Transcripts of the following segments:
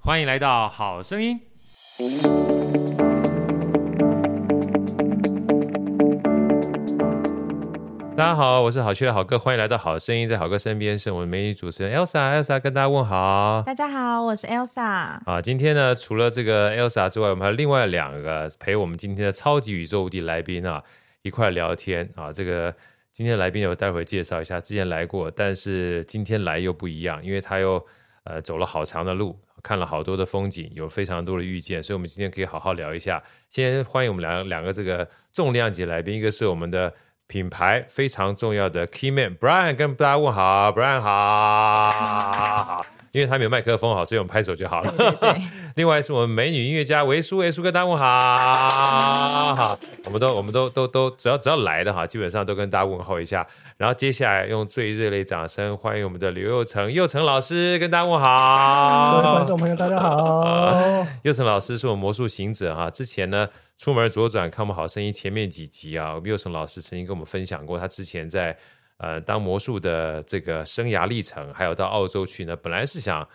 欢迎来到好声音。大家好，我是好趣的好哥，欢迎来到好声音。在好哥身边是我们美女主持人 Elsa，Elsa 跟大家问好。大家好，我是 Elsa。啊，今天呢，除了这个 Elsa 之外，我们还有另外两个陪我们今天的超级宇宙无敌来宾啊，一块聊天啊，这个。今天来宾我待会介绍一下，之前来过，但是今天来又不一样，因为他又呃走了好长的路，看了好多的风景，有非常多的遇见，所以我们今天可以好好聊一下。先欢迎我们两两个这个重量级来宾，一个是我们的品牌非常重要的 Key Man Brian，跟大家问好，Brian 好。好因为他没有麦克风，好，所以我们拍手就好了。对对对 另外是我们美女音乐家维苏，维苏跟大家问好，好，我们都我们都都都只要只要来的哈，基本上都跟大家问候一下。然后接下来用最热烈掌声欢迎我们的刘佑成，佑成老师跟大家问好。各位观众朋友大家好。佑成老师是我们魔术行者哈，之前呢出门左转看我们好声音前面几集啊，我们佑成老师曾经跟我们分享过他之前在。呃，当魔术的这个生涯历程，还有到澳洲去呢，本来是想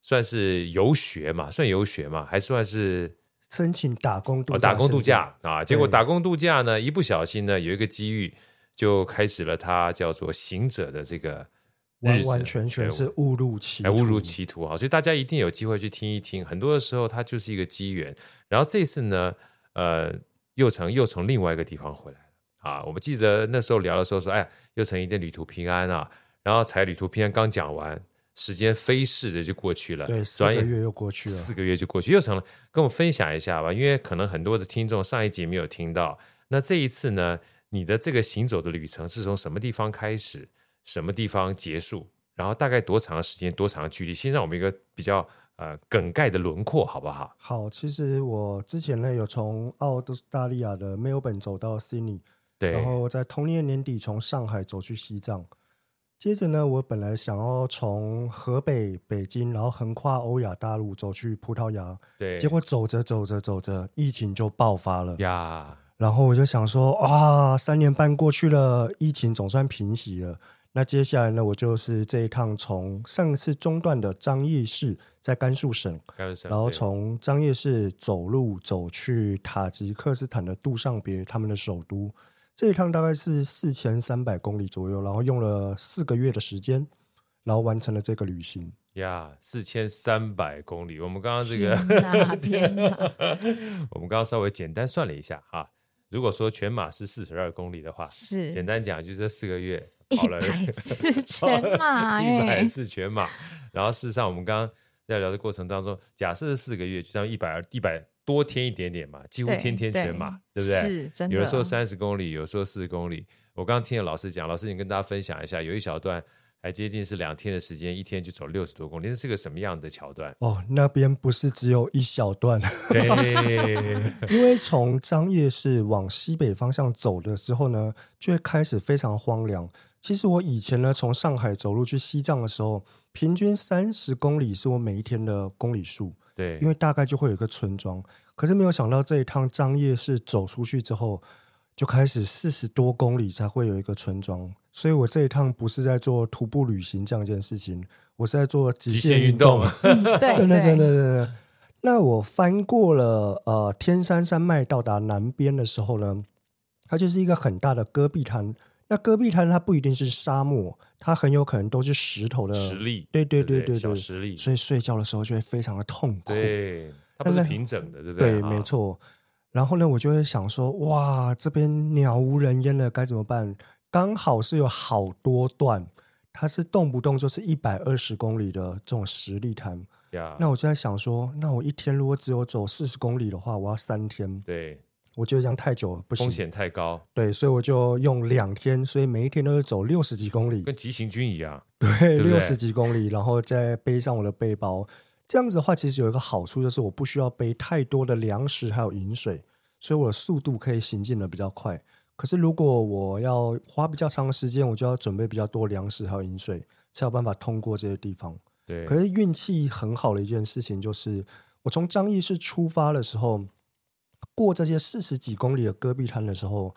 算是游学嘛，算游学嘛，还算是申请打工度打工度假啊。结果打工度假呢，一不小心呢，有一个机遇，就开始了他叫做行者的这个完完全全是误入歧途，误入歧途啊！所以大家一定有机会去听一听。很多的时候，它就是一个机缘。然后这次呢，呃，又从又从另外一个地方回来。啊，我们记得那时候聊的时候说，哎，又成一定旅途平安啊，然后才旅途平安刚讲完，时间飞逝的就过去了，对，四个月又过去了，四个月就过去，又成了，跟我分享一下吧，因为可能很多的听众上一集没有听到，那这一次呢，你的这个行走的旅程是从什么地方开始，什么地方结束，然后大概多长的时间，多长的距离，先让我们一个比较。呃，梗概的轮廓好不好？好，其实我之前呢有从澳大利亚的墨尔本走到悉尼，对，然后在同年年底从上海走去西藏，接着呢，我本来想要从河北北京，然后横跨欧亚大陆走去葡萄牙，对，结果走着走着走着，疫情就爆发了呀，然后我就想说，啊，三年半过去了，疫情总算平息了。那接下来呢，我就是这一趟从上次中断的张掖市，在甘肃省，然后从张掖市走路走去塔吉克斯坦的杜尚别，他们的首都。这一趟大概是四千三百公里左右，然后用了四个月的时间，然后完成了这个旅行。呀，四千三百公里，我们刚刚这个，天哪，我们刚刚稍微简单算了一下啊，如果说全马是四十二公里的话，是简单讲就是这四个月。一百 次全马，一百次全马。然后事实上，我们刚刚在聊的过程当中，假设是四个月，就像一百一百多添一点点嘛，几乎天天全马，对，对，对不对？是真的。有的时候三十公里，有的时候四十公里。我刚刚听了老师讲，老师你跟大家分享一下，有一小段还接近是两天的时间，一天就走六十多公里，这是个什么样的桥段？哦，那边不是只有一小段，对 因为从张掖市往西北方向走的时候呢，就会开始非常荒凉。其实我以前呢，从上海走路去西藏的时候，平均三十公里是我每一天的公里数。对，因为大概就会有一个村庄。可是没有想到这一趟张掖市走出去之后，就开始四十多公里才会有一个村庄。所以我这一趟不是在做徒步旅行这样一件事情，我是在做极限运动。运动对，真的真的真的。那我翻过了呃天山山脉，到达南边的时候呢，它就是一个很大的戈壁滩。那戈壁滩它不一定是沙漠，它很有可能都是石头的对对对对对，小石礫，所以睡觉的时候就会非常的痛苦。对，它不是平整的，对不对？对，没错。然后呢，我就会想说，哇，这边鸟无人烟了，该怎么办？刚好是有好多段，它是动不动就是一百二十公里的这种实力滩。那我就在想说，那我一天如果只有走四十公里的话，我要三天。对。我觉得这样太久了，不行，风险太高。对，所以我就用两天，所以每一天都是走六十几公里，跟急行军一样。对，六十几公里，然后再背上我的背包，这样子的话，其实有一个好处就是我不需要背太多的粮食还有饮水，所以我的速度可以行进的比较快。可是如果我要花比较长的时间，我就要准备比较多粮食还有饮水，才有办法通过这些地方。对，可是运气很好的一件事情就是，我从张义市出发的时候，过这些四十几公里的戈壁滩的时候，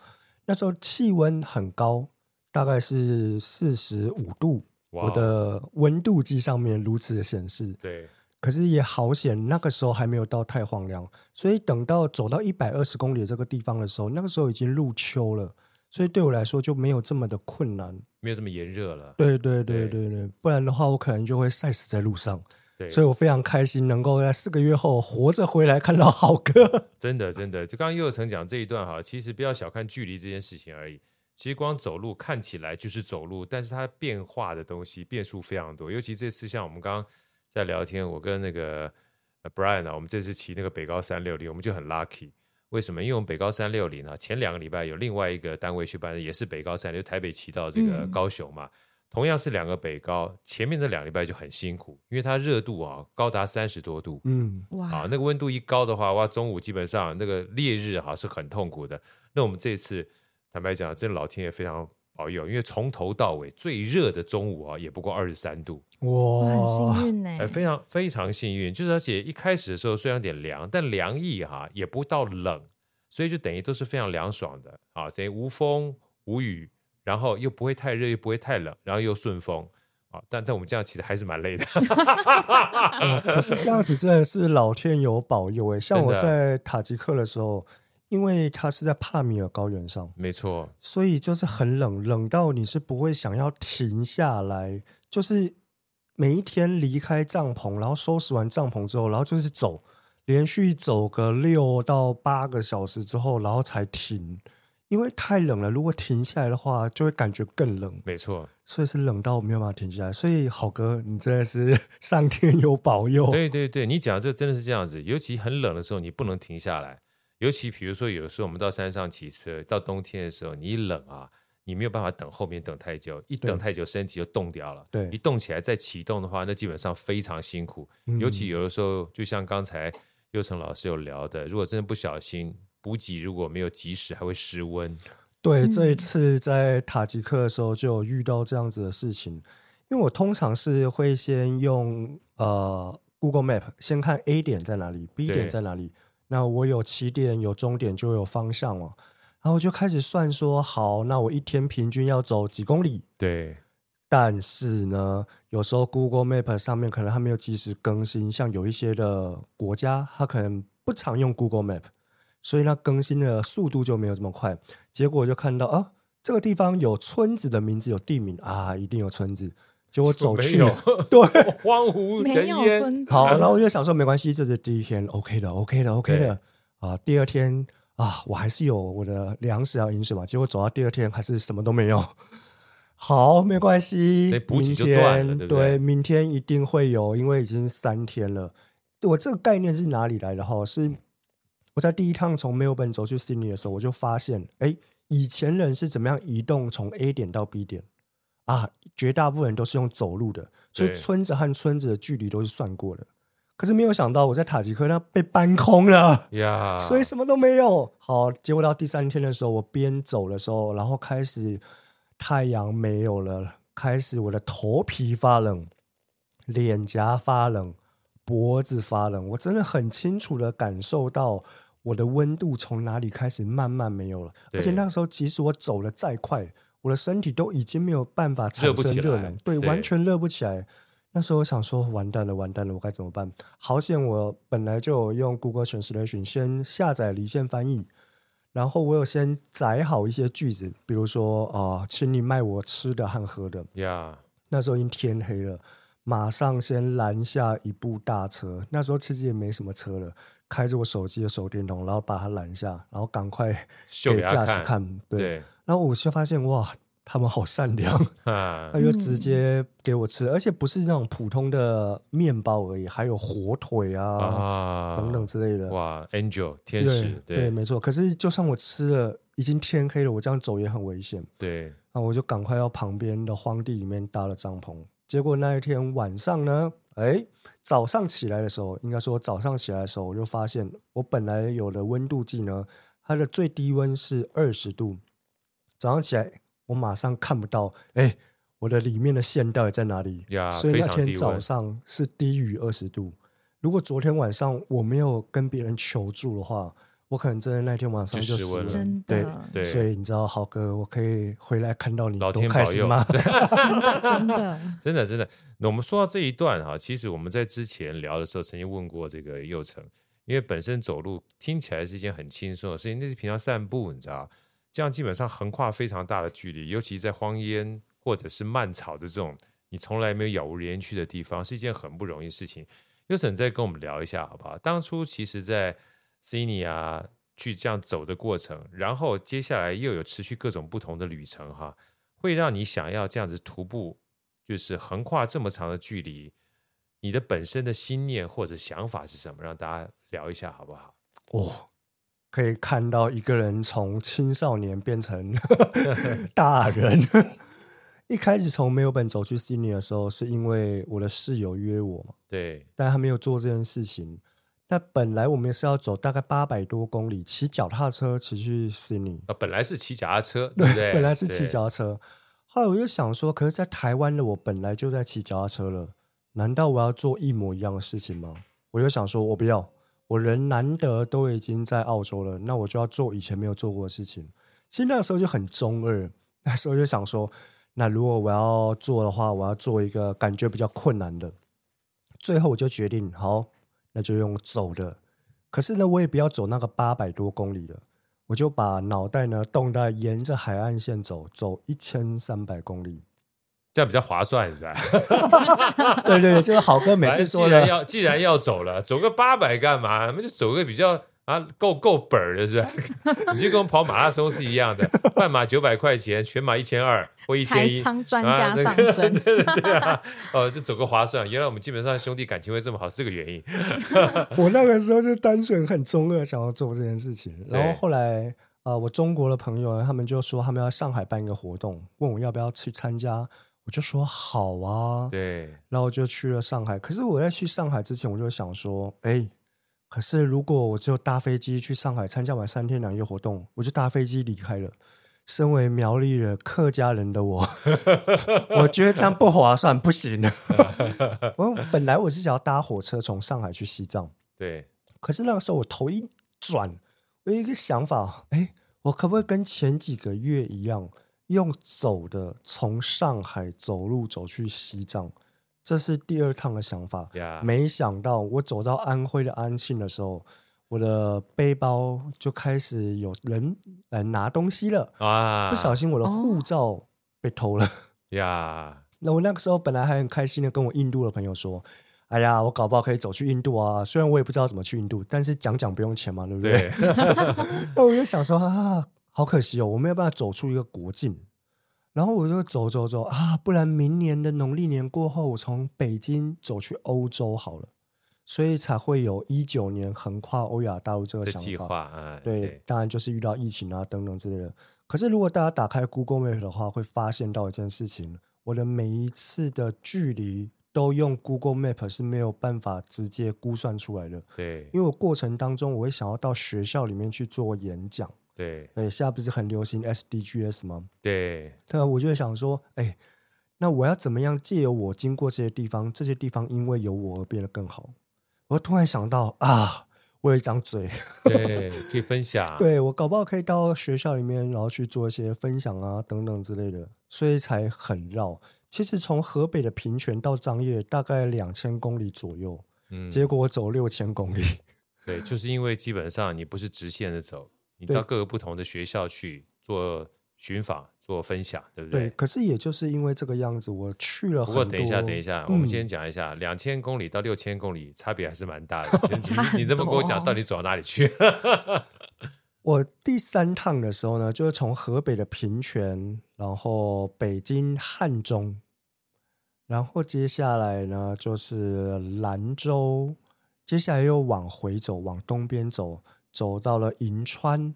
那时候气温很高，大概是四十五度。我的温度计上面如此的显示，对，可是也好险，那个时候还没有到太荒凉，所以等到走到一百二十公里这个地方的时候，那个时候已经入秋了，所以对我来说就没有这么的困难，没有这么炎热了。对对对对对，不然的话我可能就会晒死在路上。对，所以我非常开心能够在四个月后活着回来看到好哥。真的真的，就刚刚祐诚讲这一段哈，其实不要小看距离这件事情而已。其实光走路看起来就是走路，但是它变化的东西变数非常多。尤其这次像我们刚刚在聊天，我跟那个 Brian 啊，我们这次骑那个北高三六零，我们就很 lucky。为什么？因为我们北高三六零啊，前两个礼拜有另外一个单位去办，也是北高三就，台北骑到这个高雄嘛，嗯、同样是两个北高，前面的两个礼拜就很辛苦，因为它热度啊高达三十多度，嗯，哇，啊，那个温度一高的话，哇，中午基本上那个烈日哈、啊、是很痛苦的。那我们这次。坦白讲，真的老天爷非常保佑，因为从头到尾最热的中午啊，也不过二十三度，哇，很幸运呢，非常非常幸运。就是而且一开始的时候虽然有点凉，但凉意哈、啊、也不到冷，所以就等于都是非常凉爽的啊，等于无风无雨，然后又不会太热，又不会太冷，然后又顺风啊。但但我们这样其实还是蛮累的、嗯，可是这样子真的是老天有保佑哎，像我在塔吉克的时候。因为它是在帕米尔高原上，没错，所以就是很冷，冷到你是不会想要停下来。就是每一天离开帐篷，然后收拾完帐篷之后，然后就是走，连续走个六到八个小时之后，然后才停。因为太冷了，如果停下来的话，就会感觉更冷。没错，所以是冷到没有办法停下来。所以好哥，你真的是 上天有保佑。对对对，你讲这真的是这样子，尤其很冷的时候，你不能停下来。尤其比如说，有时候我们到山上骑车，到冬天的时候，你一冷啊，你没有办法等后面等太久，一等太久身体就冻掉了。对，一动起来再启动的话，那基本上非常辛苦。嗯、尤其有的时候，就像刚才佑成老师有聊的，如果真的不小心补给如果没有及时，还会失温。对，这一次在塔吉克的时候就有遇到这样子的事情，因为我通常是会先用呃 Google Map 先看 A 点在哪里，B 点在哪里。那我有起点，有终点，就有方向了。然后我就开始算说，好，那我一天平均要走几公里？对。但是呢，有时候 Google Map 上面可能还没有及时更新，像有一些的国家，它可能不常用 Google Map，所以它更新的速度就没有这么快。结果我就看到啊，这个地方有村子的名字，有地名啊，一定有村子。结果走去了，对，荒芜人烟。好，然后我就想说，没关系，这是第一天，OK 的，OK 的，OK 的。啊，第二天啊，我还是有我的粮食要饮水嘛。结果走到第二天，还是什么都没有。好，没关系，补给就断了，明天，对，明天一定会有，因为已经三天了。我这个概念是哪里来的？哈，是我在第一趟从墨尔本走去悉尼的时候，我就发现，哎，以前人是怎么样移动从 A 点到 B 点？啊，绝大部分人都是用走路的，所以村子和村子的距离都是算过的。可是没有想到，我在塔吉克那被搬空了呀，所以什么都没有。好，结果到第三天的时候，我边走的时候，然后开始太阳没有了，开始我的头皮发冷，脸颊发冷，脖子发冷。我真的很清楚的感受到我的温度从哪里开始慢慢没有了，而且那个时候即使我走得再快。我的身体都已经没有办法产生热能，对，对，完全热不起来。那时候我想说，完蛋了，完蛋了，我该怎么办？好险，我本来就有用 Google Translation 先下载离线翻译，然后我有先载好一些句子，比如说啊、呃，请你卖我吃的和喝的。呀，那时候已经天黑了，马上先拦下一部大车。那时候其实也没什么车了，开着我手机的手电筒，然后把它拦下，然后赶快给驾驶看，对。对然后我就发现哇，他们好善良，啊、他就直接给我吃，而且不是那种普通的面包而已，还有火腿啊，啊等等之类的。哇，Angel 天使，对，没错。可是就算我吃了，已经天黑了，我这样走也很危险。对，那我就赶快到旁边的荒地里面搭了帐篷。结果那一天晚上呢，哎，早上起来的时候，应该说早上起来的时候，我就发现我本来有的温度计呢，它的最低温是二十度。早上起来，我马上看不到，哎，我的里面的线到底在哪里？呀，所以那天早上是低于二十度。如果昨天晚上我没有跟别人求助的话，我可能真的那天晚上就死了，真的。对，所以你知道，豪哥，我可以回来看到你，老天保佑吗？真的，真的，真的。那我们说到这一段哈，其实我们在之前聊的时候，曾经问过这个佑成，因为本身走路听起来是一件很轻松的事情，那是平常散步，你知道，这样基本上横跨非常大的距离，尤其在荒烟或者是蔓草的这种你从来没有杳无人烟的地方，是一件很不容易的事情。佑成再跟我们聊一下好不好？当初其实，在悉尼啊，去这样走的过程，然后接下来又有持续各种不同的旅程，哈，会让你想要这样子徒步，就是横跨这么长的距离，你的本身的心念或者想法是什么？让大家聊一下好不好？哦，可以看到一个人从青少年变成 大人。一开始从没有本走去悉尼的时候，是因为我的室友约我嘛，对，但他没有做这件事情。那本来我们是要走大概八百多公里，骑脚踏车骑去悉尼。啊，本来是骑脚踏车，对不对？本来是骑脚踏车。后来我就想说，可是，在台湾的我本来就在骑脚踏车了，难道我要做一模一样的事情吗？我就想说，我不要。我人难得都已经在澳洲了，那我就要做以前没有做过的事情。其实那个时候就很中二，那时候就想说，那如果我要做的话，我要做一个感觉比较困难的。最后我就决定，好。那就用走的，可是呢，我也不要走那个八百多公里了，我就把脑袋呢动在沿着海岸线走，走一千三百公里，这样比较划算，是吧？对对对，就是好哥每次说的，既然要既然要走了，走个八百干嘛？那就走个比较。啊，够够本儿的是吧？你就跟我跑马拉松是一样的，半马九百块钱，全马一千二或一千一。财商专家上身，啊、对，对，对啊，哦，是走个划算。原来我们基本上兄弟感情会这么好，是个原因。我那个时候就单纯很中二，想要做这件事情。然后后来啊、呃，我中国的朋友他们就说他们要上海办一个活动，问我要不要去参加，我就说好啊。对，然后就去了上海。可是我在去上海之前，我就想说，哎。可是，如果我就搭飞机去上海参加完三天两夜活动，我就搭飞机离开了。身为苗栗人、客家人的我，我觉得这样不划算，不行。我本来我是想要搭火车从上海去西藏，对。可是那个时候我头一转，我有一个想法，哎，我可不可以跟前几个月一样，用走的从上海走路走去西藏？这是第二趟的想法，Yeah. 没想到我走到安徽的安庆的时候，我的背包就开始有人来拿东西了啊！不小心我的护照被偷了呀！那 Yeah. 我那个时候本来还很开心的跟我印度的朋友说：“哎呀，我搞不好可以走去印度啊！虽然我也不知道怎么去印度，但是讲讲不用钱嘛，对不对？”对 那我就想说啊，好可惜哦，我没有办法走出一个国境。然后我就走走走啊，不然明年的农历年过后，我从北京走去欧洲好了，所以才会有一九年横跨欧亚大陆这个想法。计划啊，对，对当然就是遇到疫情啊等等之类的。可是如果大家打开 Google Map 的话，会发现到一件事情：我的每一次的距离都用 Google Map 是没有办法直接估算出来的。对，因为我过程当中我会想要到学校里面去做演讲。对，哎，现在不是很流行 SDGs 吗？对，对啊，我就想说，哎，那我要怎么样借由我经过这些地方，这些地方因为有我而变得更好？我突然想到啊，我有一张嘴，对，可以分享。对，我搞不好可以到学校里面，然后去做一些分享啊，等等之类的，所以才很绕。其实从河北的平泉到张掖大概两千公里左右，嗯，结果我走六千公里。对，就是因为基本上你不是直线的走。你到各个不同的学校去做寻访、做分享，对不对？对。可是也就是因为这个样子，我去了。不过等一下，等一下，嗯、我们先讲一下，两千公里到六千公里差别还是蛮大的。你你这么跟我讲，到底走到哪里去？我第三趟的时候呢，就是从河北的平泉，然后北京汉中，然后接下来呢就是兰州，接下来又往回走，往东边走。走到了银川，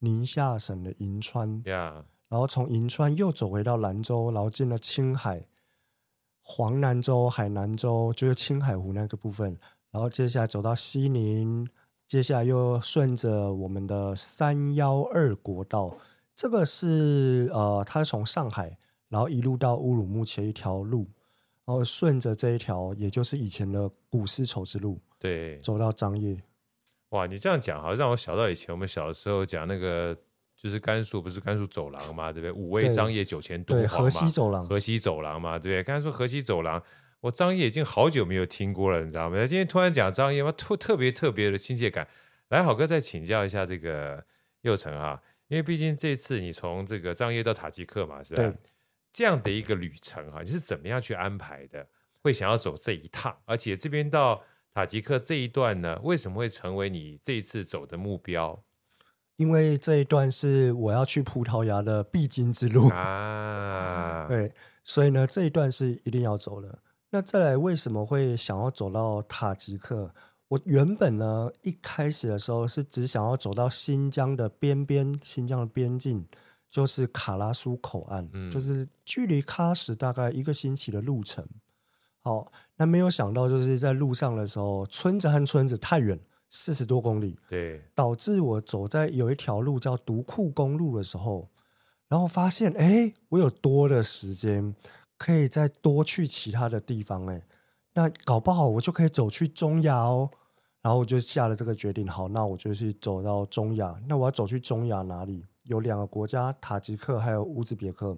宁夏省的银川，Yeah. 然后从银川又走回到兰州，然后进了青海，黄南州、海南州，就是青海湖那个部分，然后接下来走到西宁，接下来又顺着我们的三幺二国道，这个是呃，它是从上海，然后一路到乌鲁木齐一条路，然后顺着这一条，也就是以前的古丝绸之路，对，走到张掖。哇，你这样讲好像让我想到以前我们小时候讲那个。就是甘肃不是甘肃走廊嘛，对不对？五味、张掖、酒前敦煌嘛，河西走廊，河西走廊嘛，对不对？刚才说河西走廊，我张掖已经好久没有听过了，你知道吗？今天突然讲张掖，我特特别特别的亲切感。来，好哥再请教一下这个佑成哈，因为毕竟这次你从这个张掖到塔吉克嘛，是吧？对。这样的一个旅程哈，你是怎么样去安排的？会想要走这一趟，而且这边到塔吉克这一段呢，为什么会成为你这一次走的目标？因为这一段是我要去葡萄牙的必经之路啊，对，所以呢，这一段是一定要走的。那再来，为什么会想要走到塔吉克？我原本呢，一开始的时候是只想要走到新疆的边边，新疆的边境就是卡拉苏口岸，嗯，就是距离喀什大概一个星期的路程。好，那没有想到就是在路上的时候，村子和村子太远。四十多公里，对，导致我走在有一条路叫独库公路的时候，然后发现，哎，我有多的时间可以再多去其他的地方，哎，那搞不好我就可以走去中亚哦。然后我就下了这个决定，好，那我就去走到中亚。那我要走去中亚哪里？有两个国家，塔吉克还有乌兹别克。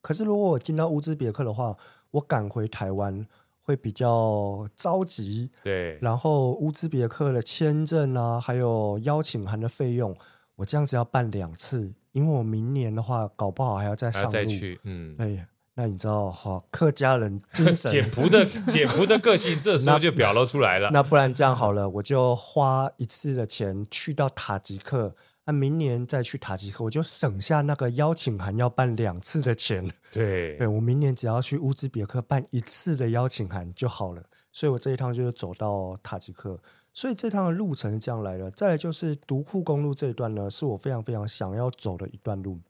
可是如果我进到乌兹别克的话，我赶回台湾。会比较着急，对。然后乌兹别克的签证啊，还有邀请函的费用，我这样子要办两次，因为我明年的话，搞不好还要再上路。再去，嗯，对。那你知道哈，客家人精神 简朴的简朴的个性，这时候就表露出来了。那不然这样好了，我就花一次的钱去到塔吉克。那明年再去塔吉克，我就省下那个邀请函要办两次的钱。对，对我明年只要去乌兹别克办一次的邀请函就好了。所以我这一趟就是走到塔吉克。所以这趟的路程是这样来的。再来就是独库公路这一段呢，是我非常非常想要走的一段路。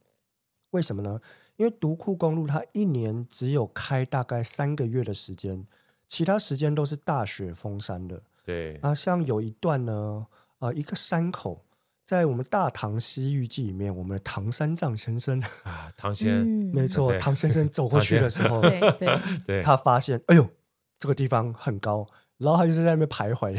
为什么呢？因为独库公路它一年只有开大概三个月的时间，其他时间都是大雪封山的。对，啊，像有一段呢，呃，一个山口。在我们《大唐西域记》里面，我们的唐三藏先生啊，唐先，嗯、没错，唐先生走过去的时候，对对。对，他发现，哎呦，这个地方很高，然后他就是在那边徘徊，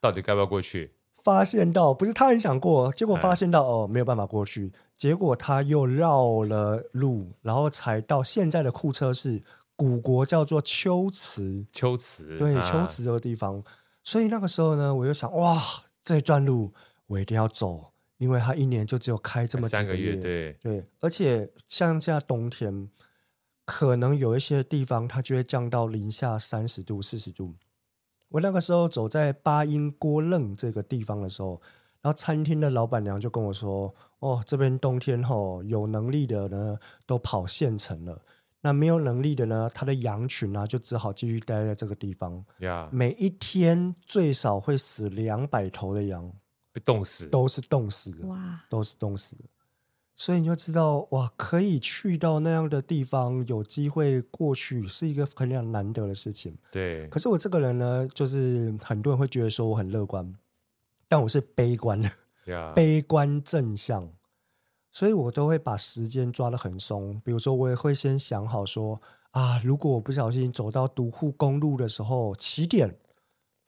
到底该不要过去？发现到不是他很想过，结果发现到、啊、哦，没有办法过去，结果他又绕了路，然后才到现在的库车市，古国叫做龟兹，龟兹，对，啊、龟兹这个地方，所以那个时候呢，我就想，哇，这段路。我一定要走，因为他一年就只有开这么几个月，三个月，对对，而且像现在冬天，可能有一些地方它就会降到零下三十度、四十度。我那个时候走在巴音郭楞这个地方的时候，然后餐厅的老板娘就跟我说：“哦，这边冬天吼，有能力的呢都跑县城了，那没有能力的呢，他的羊群啊就只好继续待在这个地方。每一天最少会死两百头的羊。”被冻死，都是冻死的，哇，都是冻死的，所以你就知道，哇，可以去到那样的地方，有机会过去，是一个很很难得的事情。对，可是我这个人呢，就是很多人会觉得说我很乐观，但我是悲观的，Yeah. 悲观正向，所以我都会把时间抓得很松。比如说，我也会先想好说，啊，如果我不小心走到独库公路的时候，起点。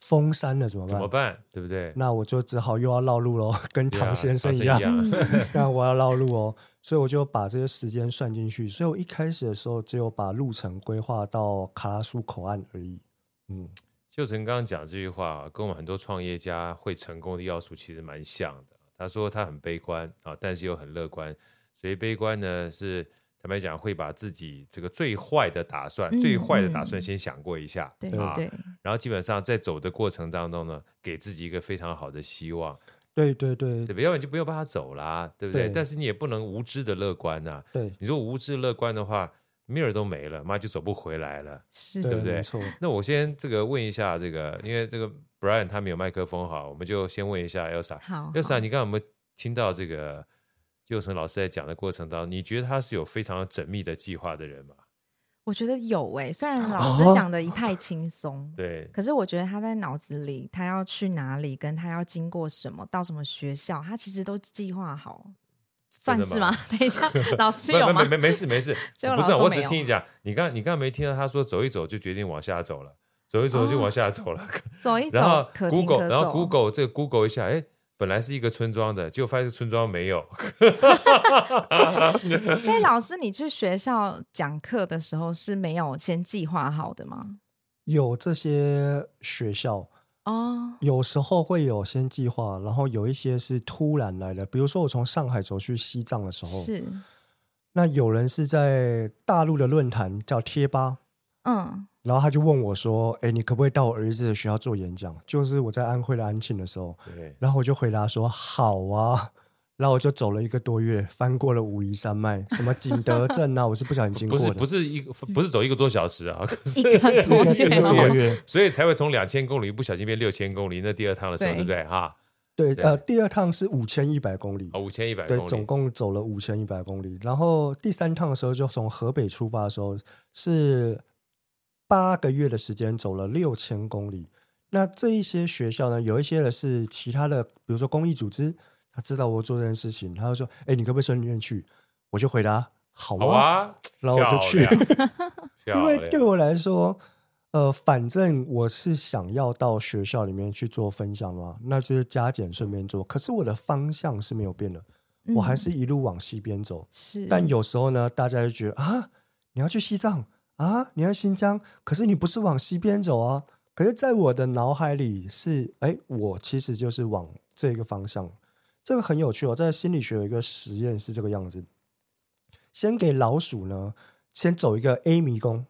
封山了怎么办？怎么办？对不对？那我就只好又要绕路喽，跟唐先生一样。那、啊、我要绕路哦，所以我就把这些时间算进去。所以我一开始的时候只有把路程规划到卡拉苏口岸而已。嗯，秀成刚刚讲这句话，跟我们很多创业家会成功的要素其实蛮像的。他说他很悲观啊，但是又很乐观。所以悲观呢是。坦白讲，会把自己这个最坏的打算、嗯、最坏的打算先想过一下，对、吧、啊，对，然后基本上在走的过程当中呢，给自己一个非常好的希望，对对对，对，要不然就不用办法走啦，对不对？对，但是你也不能无知的乐观呐、啊，对，你说无知乐观的话，命儿都没了，妈就走不回来了，是，对不对？没错。那我先这个问一下这个，因为这个 Brian 他没有麦克风哈，我们就先问一下 Elsa，好，Elsa，你刚刚有没有听到这个？祐诚老师在讲的过程当中，你觉得他是有非常缜密的计划的人吗？我觉得有诶、欸，虽然老师讲的一派轻松，哦、对，可是我觉得他在脑子里，他要去哪里，跟他要经过什么，到什么学校，他其实都计划好，算是吗？等一下，老师有吗？没没没事没事，不是，我只听你讲，你刚你刚刚没听到他说走一走就决定往下走了，走一走就往下走了，哦、走一走，然后 Google，可然后 Google 这个 Google 一下，哎。本来是一个村庄的，结果发现村庄没有。所以老师，你去学校讲课的时候是没有先计划好的吗？有这些学校哦，有时候会有先计划，然后有一些是突然来的。比如说我从上海走去西藏的时候，是那有人是在大陆的论坛叫贴吧，嗯。然后他就问我说：“哎，你可不可以到我儿子的学校做演讲？就是我在安徽的安庆的时候。”对。然后我就回答说：“好啊。”然后我就走了一个多月，翻过了武夷山脉，什么景德镇啊，我是不小心经过的。不是，不是一个，不是走一个多小时啊，可 是一个多月，一个多月，所以才会从两千公里不小心变六千公里。那第二趟的时候，对不对？哈，对，呃，第二趟是五千一百公里，哦，五千一百公里，对，总共走了五千一百公里。然后第三趟的时候，就从河北出发的时候是。八个月的时间走了六千公里，那这一些学校呢，有一些的是其他的，比如说公益组织，他知道我做这件事情，他就说：“哎，你可不可以顺便去？”我就回答：“好啊。好啊”然后我就去，因为对我来说，呃，反正我是想要到学校里面去做分享嘛，那就是加减顺便做。可是我的方向是没有变的，我还是一路往西边走。是，但有时候呢，大家就觉得啊，你要去西藏。啊，你要新疆，可是你不是往西边走啊？可是，在我的脑海里是，哎，我其实就是往这个方向。这个很有趣哦，在心理学有一个实验是这个样子：先给老鼠呢，先走一个 A 迷宫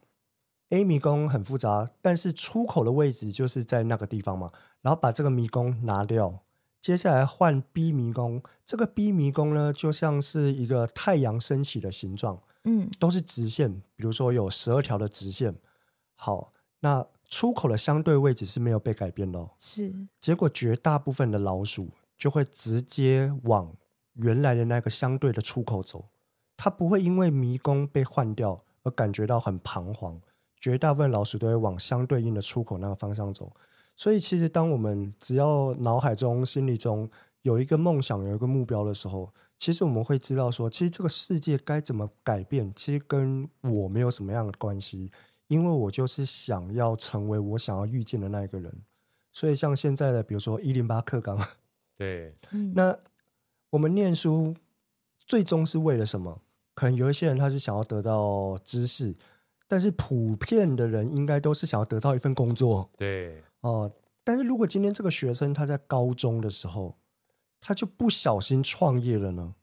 ，A 迷宫很复杂，但是出口的位置就是在那个地方嘛。然后把这个迷宫拿掉，接下来换 B 迷宫，这个 B 迷宫呢，就像是一个太阳升起的形状。嗯，都是直线，比如说有十二条的直线。好，那出口的相对位置是没有被改变的哦。是，结果绝大部分的老鼠就会直接往原来的那个相对的出口走，它不会因为迷宫被换掉而感觉到很彷徨。绝大部分老鼠都会往相对应的出口那个方向走。所以，其实当我们只要脑海中、心里中有一个梦想、有一个目标的时候，其实我们会知道说，其实这个世界该怎么改变，其实跟我没有什么样的关系，因为我就是想要成为我想要遇见的那一个人。所以像现在的，比如说一零八课纲，对，那我们念书最终是为了什么？可能有一些人他是想要得到知识，但是普遍的人应该都是想要得到一份工作。对，哦、呃，但是如果今天这个学生他在高中的时候，他就不小心创业了呢？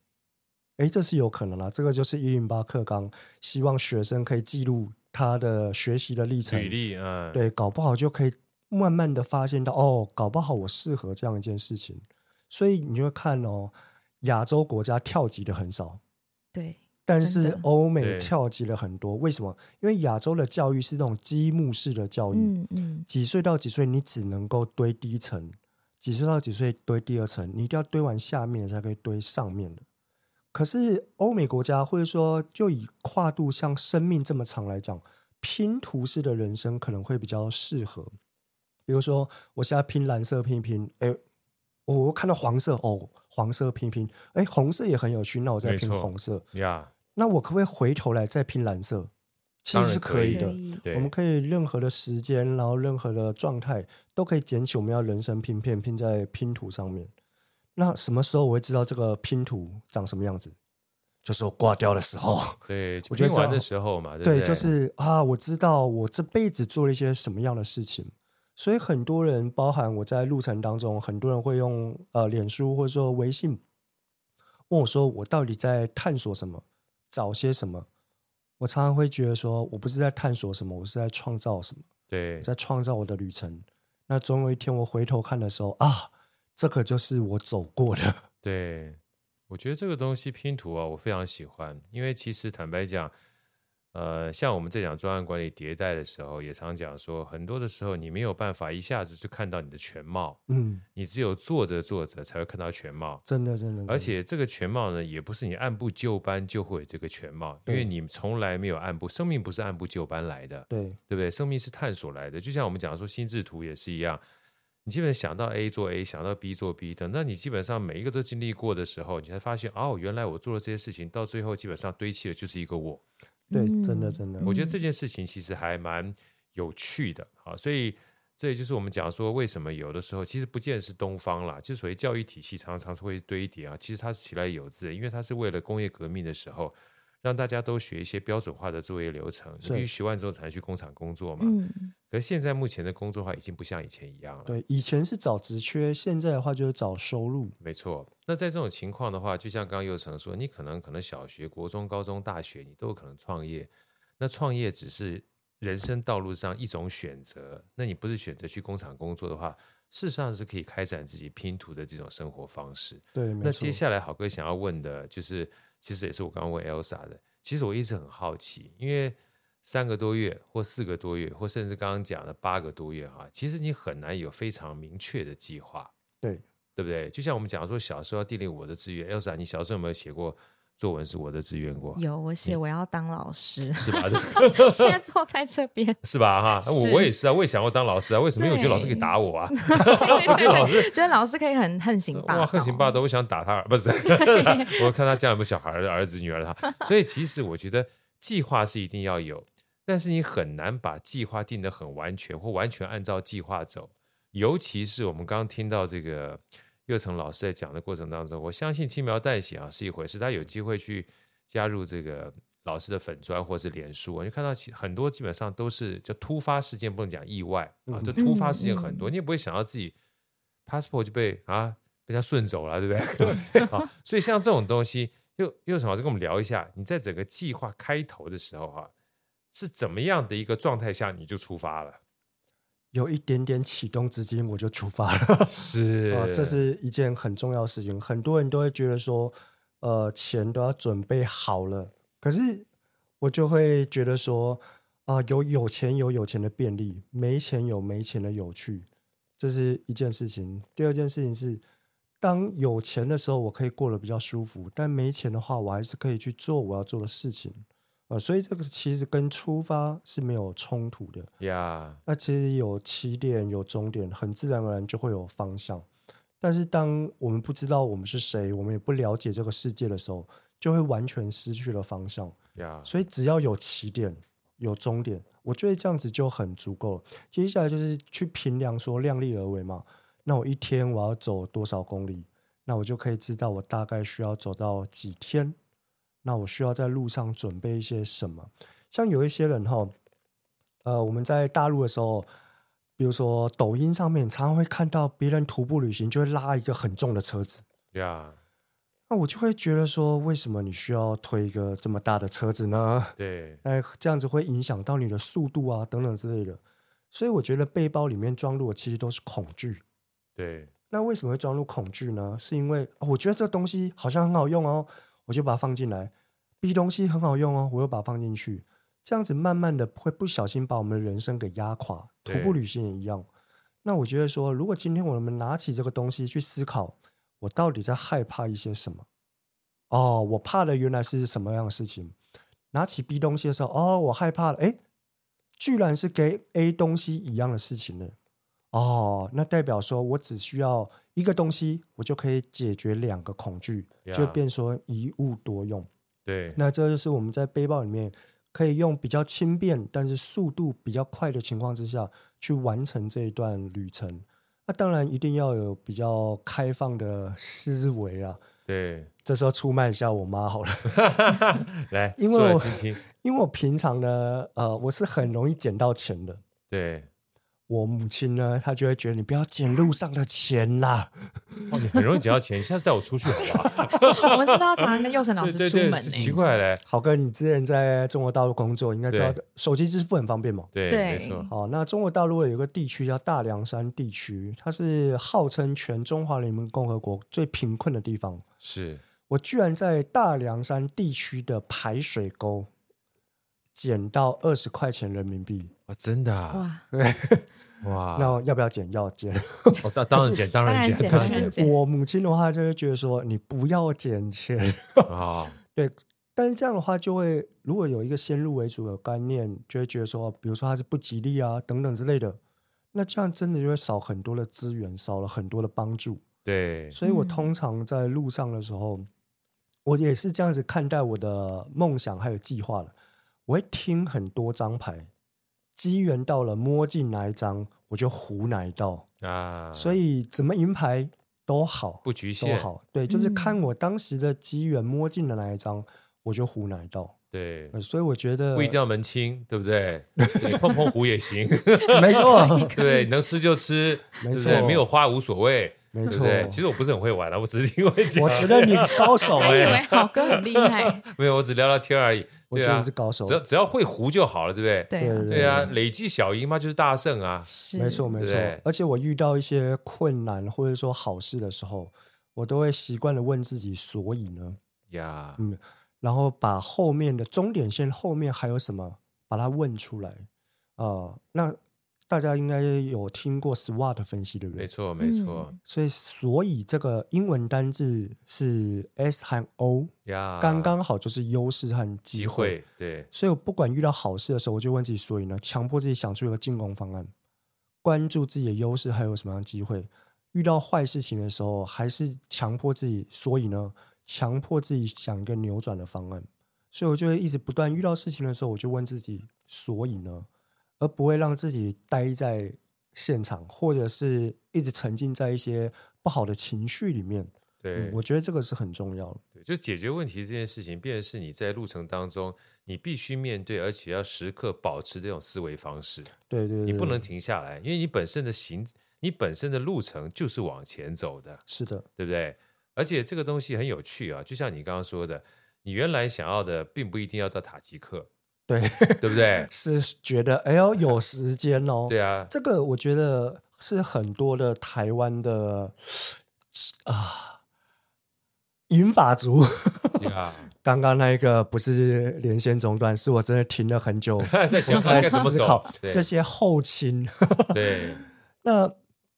诶，这是有可能啦。这个就是一零八课纲，希望学生可以记录他的学习的历程。履历嗯，对，搞不好就可以慢慢的发现到，哦，搞不好我适合这样一件事情。所以你就会看哦，亚洲国家跳级的很少，对，但是欧美跳级了很多。为什么？因为亚洲的教育是那种积木式的教育，嗯嗯，几岁到几岁你只能够堆第一层。几岁到几岁堆第二层，你一定要堆完下面才可以堆上面的。可是欧美国家，或者说就以跨度像生命这么长来讲，拼图式的人生可能会比较适合。比如说，我现在拼蓝色拼一拼，哎，我看到黄色哦，黄色拼一拼，哎，红色也很有趣，那我再拼红色呀。那我可不可以回头来再拼蓝色？其实是可以的，我们可以任何的时间，然后任何的状态，都可以捡起我们要人生拼片拼在拼图上面。那什么时候我会知道这个拼图长什么样子？就是我挂掉的时候。对，我觉得玩的时候嘛，对，对，就是啊，我知道我这辈子做了一些什么样的事情。所以很多人，包含我在路程当中，很多人会用呃脸书或者说微信问我说，我到底在探索什么，找些什么？我常常会觉得说，我不是在探索什么，我是在创造什么。对，在创造我的旅程。那总有一天，我回头看的时候啊，这个就是我走过的。对，我觉得这个东西拼图啊，我非常喜欢，因为其实坦白讲，呃，像我们在讲专案管理迭代的时候，也常讲说，很多的时候你没有办法一下子就看到你的全貌，嗯，你只有做着做着才会看到全貌，真的真的。而且这个全貌呢，也不是你按部就班就会有这个全貌，因为你从来没有按部，生命不是按部就班来的，对，对不对？生命是探索来的，就像我们讲说心智图也是一样，你基本想到 A 做 A，想到 B 做 B，等到你基本上每一个都经历过的时候，你才发现哦，原来我做了这些事情，到最后基本上堆砌的就是一个我。对，真的真的，我觉得这件事情其实还蛮有趣的啊，所以这也就是我们讲说，为什么有的时候其实不见得是东方啦，就所谓教育体系常常是会堆叠啊，其实它是其来有自，因为它是为了工业革命的时候，让大家都学一些标准化的作业流程，你必须学完之后才能去工厂工作嘛。嗯，可是现在目前的工作的话，已经不像以前一样了。对，以前是找职缺，现在的话就是找收入。没错。那在这种情况的话，就像刚刚又成说，你可能可能小学、国中、高中、大学，你都有可能创业。那创业只是人生道路上一种选择。那你不是选择去工厂工作的话，事实上是可以开展自己拼图的这种生活方式。对，那接下来好哥想要问的就是。其实也是我刚刚问 Elsa 的。其实我一直很好奇，因为三个多月或四个多月，或甚至刚刚讲的八个多月哈，其实你很难有非常明确的计划，对对不对？就像我们讲说，小时候要订立我的志愿，Elsa，你小时候有没有写过？作文是我的志愿过，有我写我要当老师，是吧？现在坐在这边，是吧？哈，我我也是啊，我也想过当老师啊。为什么？因为我觉得老师可以打我啊。我觉得老师觉得老师可以很横行霸道，哇，横行霸道，我想打他，不是？我看他将来有没有小孩的儿子女儿他。所以其实我觉得计划是一定要有，但是你很难把计划定得很完全，或完全按照计划走。尤其是我们刚刚听到这个。又成老师在讲的过程当中，我相信轻描淡写啊是一回事，他有机会去加入这个老师的粉砖或是脸书，你看到很多基本上都是叫突发事件，不能讲意外啊，就突发事件很多，你也不会想到自己 passport 就被啊被他顺走了，对不对？啊，所以像这种东西，又又成老师跟我们聊一下，你在整个计划开头的时候哈，是怎么样的一个状态下你就出发了？有一点点启动资金，我就出发了。是 啊，这是一件很重要的事情。很多人都会觉得说，呃，钱都要准备好了。可是我就会觉得说，啊、呃，有有钱有有钱的便利，没钱有没钱的有趣，这是一件事情。第二件事情是，当有钱的时候，我可以过得比较舒服；但没钱的话，我还是可以去做我要做的事情。所以这个其实跟出发是没有冲突的呀。那其实有起点有终点，很自然而然就会有方向。但是当我们不知道我们是谁，我们也不了解这个世界的时候，就会完全失去了方向。Yeah. 所以只要有起点有终点，我觉得这样子就很足够。接下来就是去评量，说量力而为嘛。那我一天我要走多少公里？那我就可以知道我大概需要走到几天。那我需要在路上准备一些什么？像有一些人哈，呃，我们在大陆的时候，比如说抖音上面常常会看到别人徒步旅行，就会拉一个很重的车子。呀.那我就会觉得说，为什么你需要推一个这么大的车子呢？对，那这样子会影响到你的速度啊，等等之类的。所以我觉得背包里面装入的其实都是恐惧。对，那为什么会装入恐惧呢？是因为我觉得这东西好像很好用哦。我就把它放进来，B 东西很好用哦，我又把它放进去，这样子慢慢的会不小心把我们的人生给压垮。徒步旅行也一样。那我觉得说，如果今天我们拿起这个东西去思考，我到底在害怕一些什么？哦，我怕的原来是什么样的事情？拿起 B 东西的时候，哦，我害怕了，诶，居然是跟 A 东西一样的事情呢。哦，那代表说我只需要一个东西，我就可以解决两个恐惧.就变说一物多用。对，那这就是我们在背包里面可以用比较轻便，但是速度比较快的情况之下去完成这一段旅程。那当然一定要有比较开放的思维啊。对，这时候出卖一下我妈好了，来，因为我因为我平常呢，呃，我是很容易捡到钱的。对。我母亲呢，她就会觉得你不要捡路上的钱啦。哦，你很容易捡到钱，下次带我出去好不好？我们是不是要常常跟佑成老师出门呢。奇怪嘞，好哥，你之前在中国大陆工作，应该知道手机支付很方便嘛？对，没错。好，那中国大陆有个地区叫大凉山地区，它是号称全中华人民共和国最贫困的地方。是，我居然在大凉山地区的排水沟捡到二十块钱人民币。哇，真的啊？哇，对，哇，那要不要减？要减。哦，当当然减，当然减。可是我母亲的话就会觉得说，你不要减钱啊。对，但是这样的话就会，如果有一个先入为主的观念，就会觉得说，比如说它是不吉利啊等等之类的，那这样真的就会少很多的资源，少了很多的帮助。对，所以我通常在路上的时候，我也是这样子看待我的梦想还有计划的。我会听很多张牌，机缘到了摸进哪一张，我就胡哪一道啊。所以怎么赢牌都好，不局限都好。对，就是看我当时的机缘摸进了哪一张，我就胡哪一道。对，所以我觉得不一定要门清，对不对？你碰碰胡也行，没错。对，能吃就吃，没错，没有花无所谓。没错，其实我不是很会玩的，我只是听会讲。我觉得你是高手哎，我以为郝哥很厉害。没有，我只聊聊天而已。我觉得你是高手，只要只要会胡就好了，对不对？对对啊，累积小赢嘛，就是大胜啊。没错没错。而且我遇到一些困难或者说好事的时候，我都会习惯的问自己，所以呢？呀，嗯，然后把后面的终点线后面还有什么，把它问出来。呃，那。大家应该有听过 SWOT 分析，对不对？没错，没错。嗯、所以，所以这个英文单字是 S 和 O，呀，刚刚好就是优势和机会。机会对。所以我不管遇到好事的时候，我就问自己：所以呢，强迫自己想出一个进攻方案，关注自己的优势还有什么样的机会。遇到坏事情的时候，还是强迫自己，所以呢，强迫自己想一个扭转的方案。所以我就会一直不断遇到事情的时候，我就问自己：所以呢？而不会让自己待在现场，或者是一直沉浸在一些不好的情绪里面。对、嗯，我觉得这个是很重要的。对，就解决问题这件事情，便是你在路程当中，你必须面对，而且要时刻保持这种思维方式。对，对对，你不能停下来，因为你本身的行，你本身的路程就是往前走的。是的，对不对？而且这个东西很有趣啊，就像你刚刚说的，你原来想要的，并不一定要到塔吉克。对，对不对？是觉得哎呦有时间哦。对啊，这个我觉得是很多的台湾的啊银发族。啊，刚刚那一个不是连线中断，是我真的停了很久，在想在思考这些后勤。对，那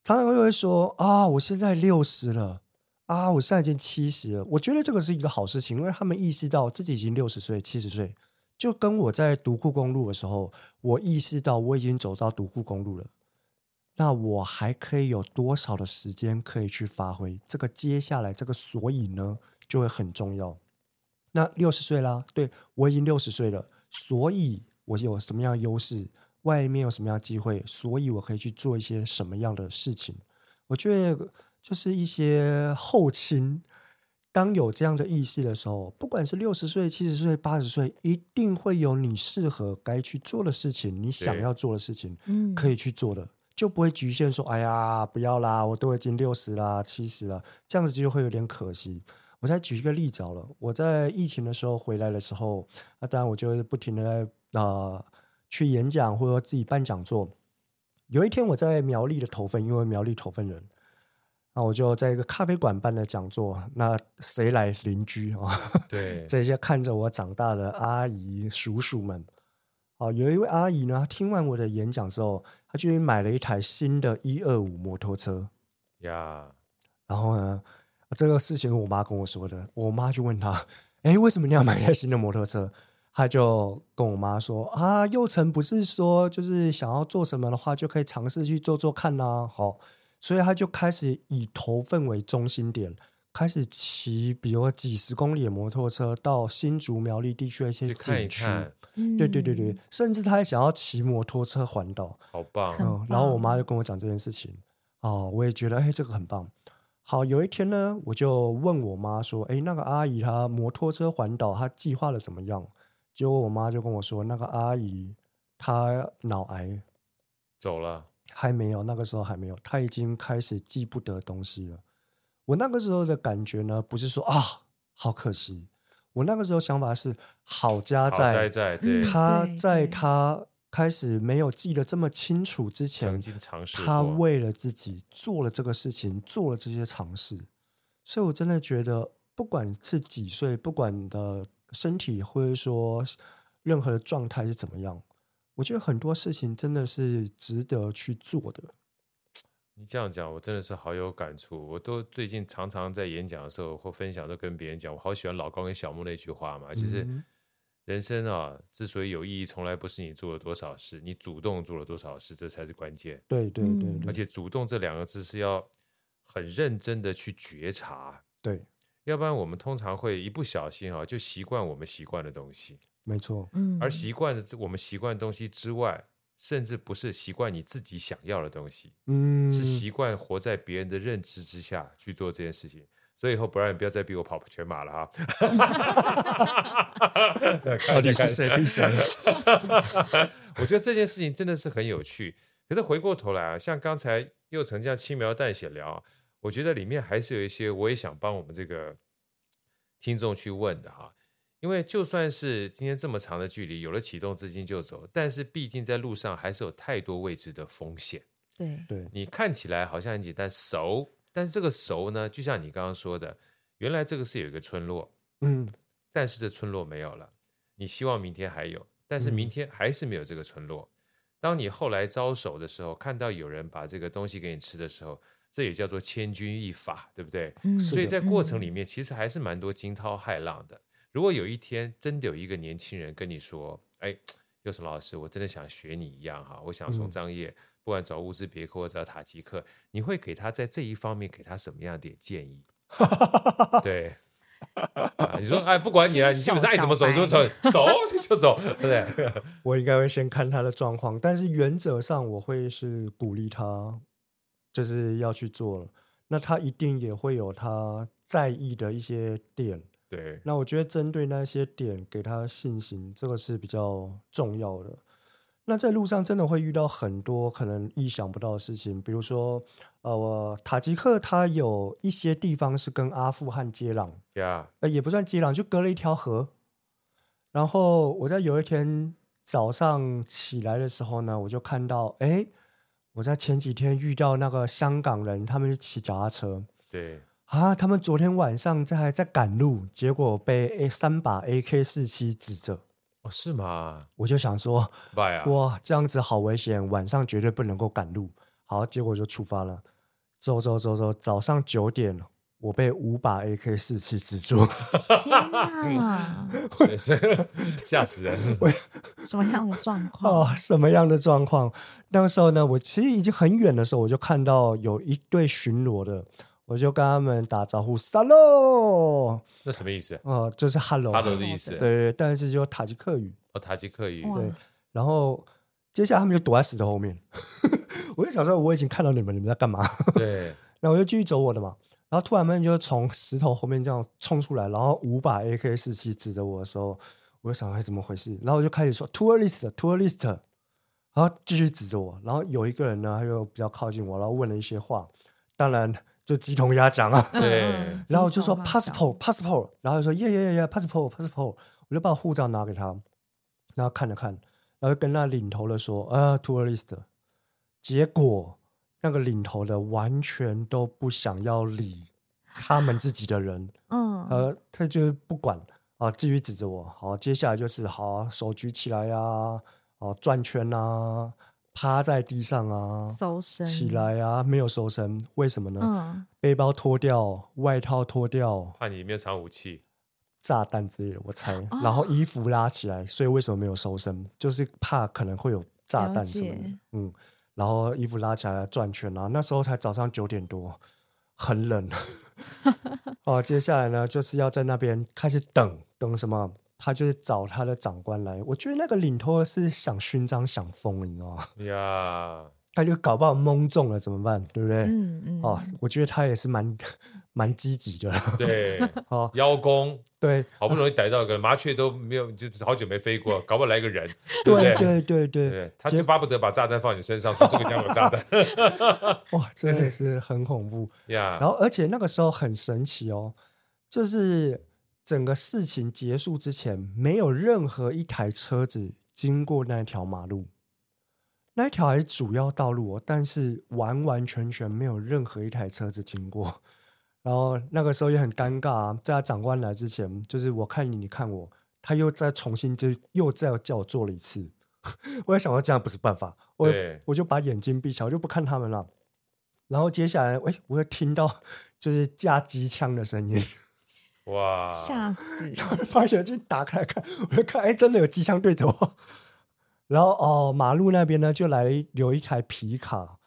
常常会会说啊，我现在六十了啊，我现在已经七十了。我觉得这个是一个好事情，因为他们意识到自己已经六十岁、七十岁。就跟我在独库公路的时候，我意识到我已经走到独库公路了，那我还可以有多少的时间可以去发挥？这个接下来这个所以呢，就会很重要。那六十岁啦，对，我已经六十岁了，所以我有什么样的优势？外面有什么样的机会？所以我可以去做一些什么样的事情？我觉得就是一些后勤。当有这样的意识的时候，不管是六十岁、七十岁、八十岁，一定会有你适合该去做的事情，你想要做的事情，可以去做的，嗯、就不会局限说：“哎呀，不要啦，我都已经六十啦、七十啦，这样子就会有点可惜。”我再举一个例子好了，我在疫情的时候回来的时候，那当然我就不停的在啊、呃、去演讲或者自己办讲座。有一天我在苗栗的头份，因为苗栗头份人。那我就在一个咖啡馆办的讲座，那谁来邻居啊？对，这些看着我长大的阿姨叔叔们，哦，有一位阿姨呢，听完我的演讲之后，她就买了一台新的一二五摩托车呀。然后呢，这个事情我妈跟我说的，我妈就问她：“哎，为什么你要买一台新的摩托车？”她就跟我妈说：“啊，幼成不是说就是想要做什么的话，就可以尝试去做做看呐。”好。所以他就开始以头份为中心点，开始骑，比如说几十公里的摩托车到新竹苗栗地区的一些景区。对对对对，甚至他还想要骑摩托车环岛，好棒。嗯，然后我妈就跟我讲这件事情，哦，我也觉得哎，这个很棒。好，有一天呢，我就问我妈说，哎，那个阿姨她摩托车环岛，她计划的怎么样？结果我妈就跟我说，那个阿姨她脑癌走了。还没有，那个时候还没有，他已经开始记不得东西了。我那个时候的感觉呢，不是说啊，好可惜。我那个时候想法是，好家在，在在，他在他开始没有记得这么清楚之前，他为了自己做了这个事情，做了这些尝试。所以我真的觉得，不管是几岁，不管你的身体或者说任何的状态是怎么样。我觉得很多事情真的是值得去做的。你这样讲，我真的是好有感触。我都最近常常在演讲的时候或分享，都跟别人讲，我好喜欢老高跟小木那句话嘛，就是人生啊，之所以有意义，从来不是你做了多少事，你主动做了多少事，这才是关键。对对对，对，而且“主动”这两个字是要很认真的去觉察。对，要不然我们通常会一不小心啊，就习惯我们习惯的东西。没错，嗯，而习惯的我们习惯的东西之外，甚至不是习惯你自己想要的东西，嗯，是习惯活在别人的认知之下去做这件事情。所以以后不然你不要再逼我跑全马了哈。到底是谁逼谁？我觉得这件事情真的是很有趣。可是回过头来啊，像刚才又成这样轻描淡写聊，我觉得里面还是有一些我也想帮我们这个听众去问的哈。因为就算是今天这么长的距离，有了启动资金就走，但是毕竟在路上还是有太多未知的风险。对对，你看起来好像很简单熟，但是这个熟呢，就像你刚刚说的，原来这个是有一个村落，嗯，但是这村落没有了。你希望明天还有，但是明天还是没有这个村落。嗯、当你后来招手的时候，看到有人把这个东西给你吃的时候，这也叫做千钧一发，对不对？嗯，所以在过程里面，其实还是蛮多惊涛骇浪的。如果有一天真的有一个年轻人跟你说：“哎，又成老师，我真的想学你一样哈，我想从张掖，不管找乌兹别克或者塔吉克，你会给他在这一方面给他什么样的建议？” 对、啊，你说哎，不管你了，你基本上爱怎么走就走，走 就走，对不对？我应该会先看他的状况，但是原则上我会是鼓励他，就是要去做了。那他一定也会有他在意的一些点。对，那我觉得针对那些点给他信心，这个是比较重要的。那在路上真的会遇到很多可能意想不到的事情，比如说，呃，我塔吉克他有一些地方是跟阿富汗接壤，呃，也不算接壤，就隔了一条河。然后我在有一天早上起来的时候呢，我就看到，哎，我在前几天遇到那个香港人，他们是骑脚踏车，对。啊！他们昨天晚上在在赶路，结果被 A 三把 AK 四七指着。哦，是吗？我就想说，啊、哇，这样子好危险，晚上绝对不能够赶路。好，结果就出发了，走走走走，早上九点，我被五把 AK 四七指住。天哪！吓死人！什么样的状况？哦，什么样的状况？那个时候呢，我其实已经很远的时候，我就看到有一队巡逻的。我就跟他们打招呼，Hello，那什么意思？哦，就是 Hello，Hello 的意思。对对，但是就塔吉克语。哦，塔吉克语。对。然后接下来他们就躲在石头后面。我就想说，我已经看到你们，你们在干嘛？对。然后我就继续走我的嘛。然后突然他们就从石头后面这样冲出来，然后五把 AK 四七指着我的时候，我就想，哎，怎么回事？然后我就开始说，Tourist，Tourist，然后继续指着我。然后有一个人呢，他又比较靠近我，然后问了一些话。当然。就鸡同鸭讲啊，对，然后我就说 passport，passport，然后就说耶耶耶 passport，passport，我就把护照拿给他，然后看了看，然后跟那领头的说啊，tourist，结果那个领头的完全都不想要理他们自己的人，嗯，呃，他就不管啊，继续指着我，好，接下来就是好，手举起来呀，啊，转圈啊。趴在地上啊，搜身起来啊，没有搜身，为什么呢？嗯、背包脱掉，外套脱掉，怕你里面藏武器、炸弹之类的，我猜。哦、然后衣服拉起来，所以为什么没有搜身？就是怕可能会有炸弹什么嗯，然后衣服拉起来转圈啊，那时候才早上九点多，很冷。哦，接下来呢，就是要在那边开始等等什么？他就是找他的长官来，我觉得那个领头是想勋章想疯了，你知道吗？呀，Yeah. 他就搞不好蒙中了怎么办？对不对？嗯嗯。哦，我觉得他也是蛮蛮积极的。对，哦，邀功，对，好不容易逮到一个麻雀都没有，就好久没飞过，搞不好来个人，对不对？对对对对，他就巴不得把炸弹放你身上，说这个将有炸弹。哇，真的是很恐怖呀！然后，而且那个时候很神奇哦，就是。整个事情结束之前，没有任何一台车子经过那条马路，那一条还是主要道路哦，但是完完全全没有任何一台车子经过。然后那个时候也很尴尬啊，在他长官来之前，就是我看你，你看我，他又再重新就又再叫我做了一次。我也想到这样不是办法，我我就把眼睛闭起来，我就不看他们了。然后接下来，哎，我又听到就是架机枪的声音，哇，吓死！然 后发现就打开来看，我就看，哎，真的有机枪对着我。然后哦，马路那边呢，就来有一台皮卡，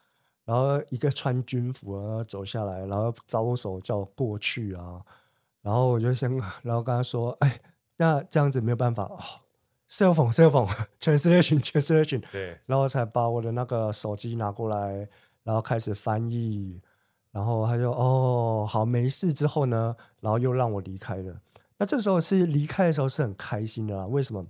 然后一个穿军服啊走下来，然后招手叫我过去啊。然后我就先，然后跟他说，哎，那这样子没有办法哦。cell phone，cell phone，translation，translation，对，然后才把我的那个手机拿过来，然后开始翻译，然后他就哦，好，没事之后呢，然后又让我离开了。那这时候是离开的时候是很开心的啦，为什么？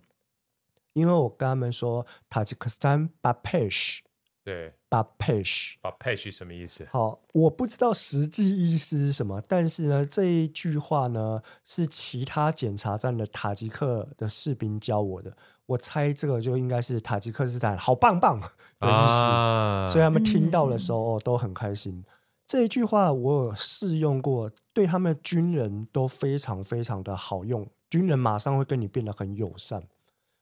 因为我跟他们说塔吉克斯坦巴佩什，对，巴佩什，巴佩什什么意思？好，我不知道实际意思是什么，但是呢，这一句话呢是其他检查站的塔吉克的士兵教我的，我猜这个就应该是塔吉克斯坦好棒棒的意思，啊、所以他们听到的时候、哦、都很开心。这一句话我有试用过，对他们军人都非常非常的好用，军人马上会跟你变得很友善。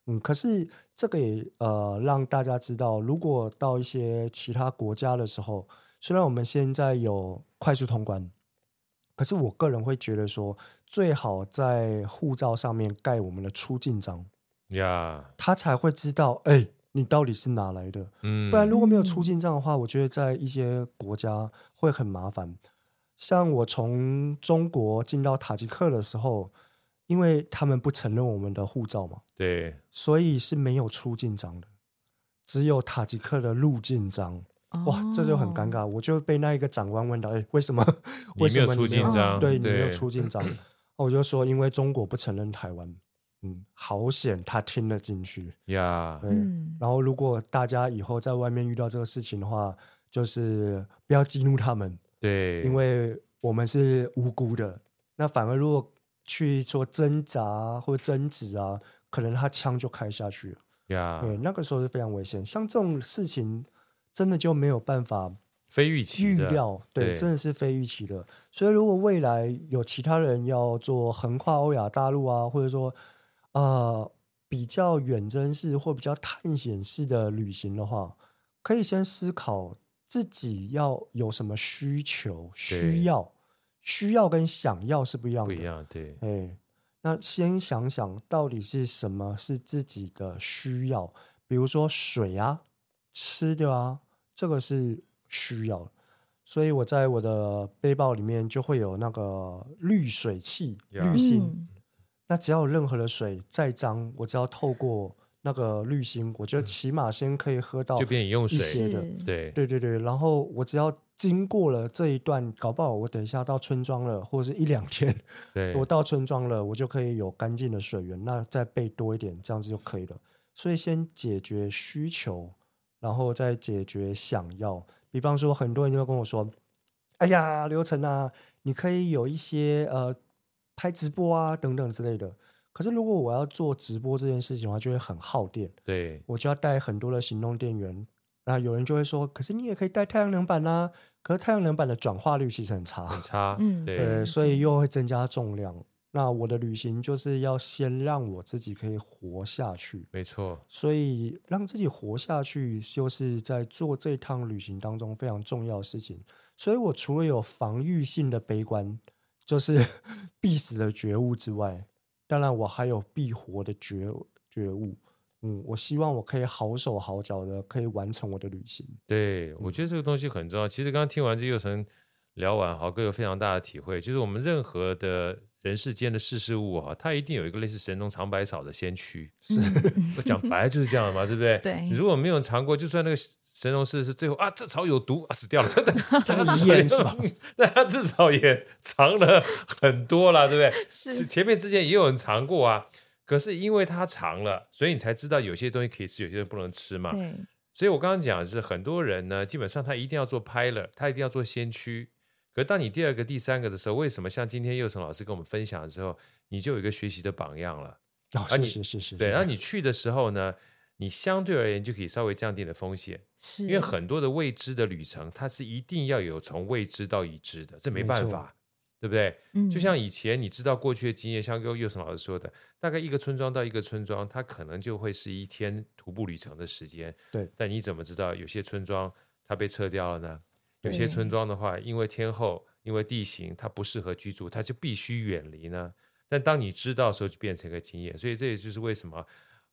嗯，可是这个也呃让大家知道，如果到一些其他国家的时候，虽然我们现在有快速通关，可是我个人会觉得说，最好在护照上面盖我们的出境章，呀.他才会知道，哎，你到底是哪来的？嗯，不然如果没有出境章的话，我觉得在一些国家会很麻烦。像我从中国进到塔吉克的时候。因为他们不承认我们的护照嘛，对，所以是没有出境章的，只有塔吉克的入境章。哦、哇，这就很尴尬，我就被那一个长官问到：“哎，为什么？为什么你没有出境章？对，对你没有出境章？”我就说：“因为中国不承认台湾。”嗯，好险，他听了进去呀。对，然后如果大家以后在外面遇到这个事情的话，就是不要激怒他们，对，因为我们是无辜的。那反而如果去做挣扎或争执啊，可能他枪就开下去了。呀 Yeah.，对，那个时候是非常危险。像这种事情，真的就没有办法非预期预料，对，对真的是非预期的。所以，如果未来有其他人要做横跨欧亚大陆啊，或者说呃比较远征式或比较探险式的旅行的话，可以先思考自己要有什么需求需要。需要跟想要是不一样的，不一样，对。哎，那先想想到底是什么是自己的需要，比如说水啊、吃的啊，这个是需要。所以我在我的背包里面就会有那个滤水器、滤芯。嗯、那只要有任何的水再脏，我只要透过。那个滤芯，我觉得起码先可以喝到，就变饮用水的，对对对对。然后我只要经过了这一段，搞不好我等一下到村庄了，或者是一两天，对，我到村庄了，我就可以有干净的水源，那再备多一点，这样子就可以了。所以先解决需求，然后再解决想要。比方说，很多人就会跟我说：“哎呀，刘成啊，你可以有一些呃拍直播啊等等之类的。”可是，如果我要做直播这件事情的话，就会很耗电。对，我就要带很多的行动电源。那有人就会说：“可是你也可以带太阳能板啊。”可是太阳能板的转化率其实很差，很差。嗯，对，对，所以又会增加重量。那我的旅行就是要先让我自己可以活下去。没错。所以让自己活下去，就是在做这趟旅行当中非常重要的事情。所以我除了有防御性的悲观，就是 必死的觉悟之外。当然，我还有必活的觉觉悟，嗯，我希望我可以好手好脚的可以完成我的旅行。对，我觉得这个东西很重要。其实刚刚听完这又成聊完，豪哥有非常大的体会，就是我们任何的人世间的事事物哈，它一定有一个类似神农尝百草的先驱。是，我讲白就是这样的嘛，对不对？对。如果没有尝过，就算那个。神农氏是最后啊，这草有毒啊，死掉了，真的。他是验是吧？但他至少也尝了很多了，对不对？是前面之前也有人尝过啊，可是因为他尝了，所以你才知道有些东西可以吃，有些东西不能吃嘛。对。所以我刚刚讲就是很多人呢，基本上他一定要做 pilot，他一定要做先驱。可是当你第二个、第三个的时候，为什么像今天佑成老师跟我们分享的时候，你就有一个学习的榜样了？哦，是是是是。对，然后你去的时候呢？你相对而言就可以稍微降低的风险，是因为很多的未知的旅程，它是一定要有从未知到已知的，这没办法。对不对？嗯，就像以前你知道过去的经验，像跟佑成老师说的，大概一个村庄到一个村庄，它可能就会是一天徒步旅程的时间。对，但你怎么知道有些村庄它被撤掉了呢？有些村庄的话，因为天候、因为地形，它不适合居住，它就必须远离呢。但当你知道的时候，就变成一个经验。所以这也就是为什么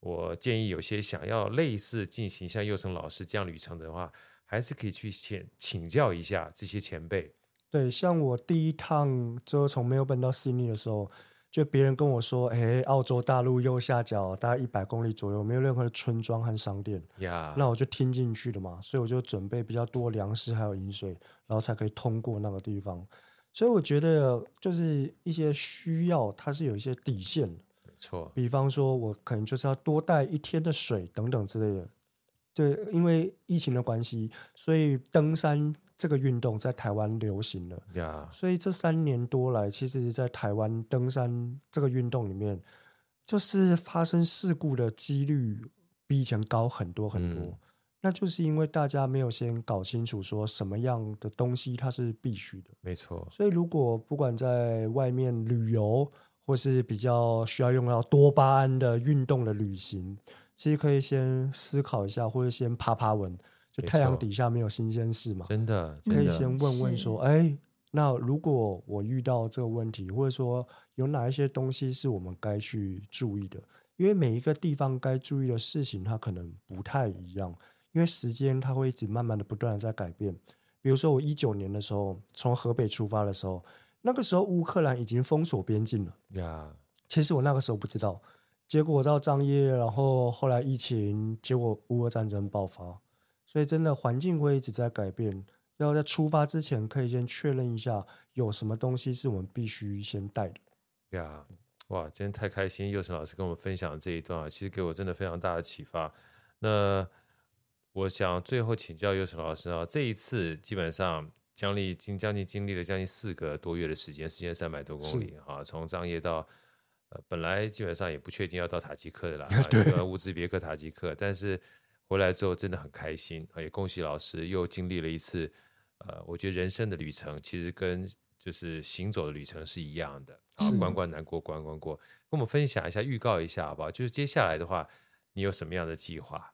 我建议有些想要类似进行像佑成老师这样旅程的话，还是可以去请请教一下这些前辈。对，像我第一趟就从墨尔本到悉尼的时候，就别人跟我说：“哎，澳洲大陆右下角大概一百公里左右，没有任何的村庄和商店。” Yeah. 那我就听进去了嘛，所以我就准备比较多粮食还有饮水，然后才可以通过那个地方。所以我觉得就是一些需要，它是有一些底线的。没错，比方说我可能就是要多带一天的水等等之类的。对，因为疫情的关系，所以登山。这个运动在台湾流行了，Yeah. 所以这三年多来，其实，在台湾登山这个运动里面，就是发生事故的几率比以前高很多很多。嗯、那就是因为大家没有先搞清楚说什么样的东西它是必须的，没错。所以如果不管在外面旅游，或是比较需要用到多巴胺的运动的旅行，其实可以先思考一下，或者先爬爬文。就太阳底下没有新鲜事嘛？真的，可以先问问说，哎，那如果我遇到这个问题，或者说有哪一些东西是我们该去注意的？因为每一个地方该注意的事情，它可能不太一样，因为时间它会一直慢慢的不断的在改变。比如说我一九年的时候从河北出发的时候，那个时候乌克兰已经封锁边境了呀。其实我那个时候不知道，结果到张掖，然后后来疫情，结果乌俄战争爆发。所以，真的环境会一直在改变。要在出发之前，可以先确认一下有什么东西是我们必须先带的。呀，哇，今天太开心！佑成老师跟我们分享这一段啊，其实给我真的非常大的启发。那我想最后请教佑成老师啊，这一次基本上将历经将近经历了将近四个多月的时间，时间三百多公里啊，从张掖到呃，本来基本上也不确定要到塔吉克的啦，对，乌兹别克塔吉克，但是。回来之后真的很开心啊，也恭喜老师又经历了一次，呃，我觉得人生的旅程其实跟就是行走的旅程是一样的啊，关关难过关关过，跟我们分享一下，预告一下好不好？就是接下来的话，你有什么样的计划？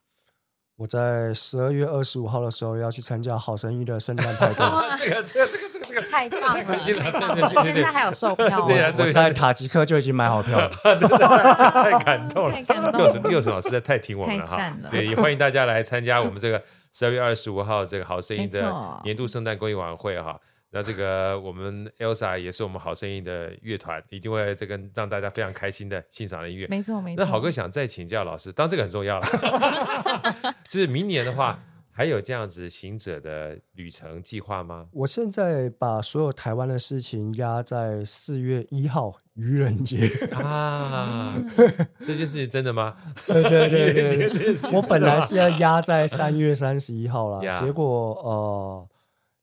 我在十二月二十五号的时候要去参加好声音的圣诞派对。这个、这个、这个、这个、这个太 棒了！太开心了！现在还有售票。对啊，我在塔吉克就已经买好票了，真的太感动了。六神六神老师太听我们了哈！对，也欢迎大家来参加我们这个十二月二十五号这个好声音的年度圣诞公益晚会哈。那这个我们 Elsa 也是我们好声音的乐团，一定会这个让大家非常开心的欣赏的音乐。没错没错。那好哥想再请教老师，当然这个很重要了，就是明年的话，还有这样子行者的旅程计划吗？我现在把所有台湾的事情压在四月一号愚人节啊，这件事情真的吗？对对对 对，我本来是要压在三月三十一号啦，结果呃。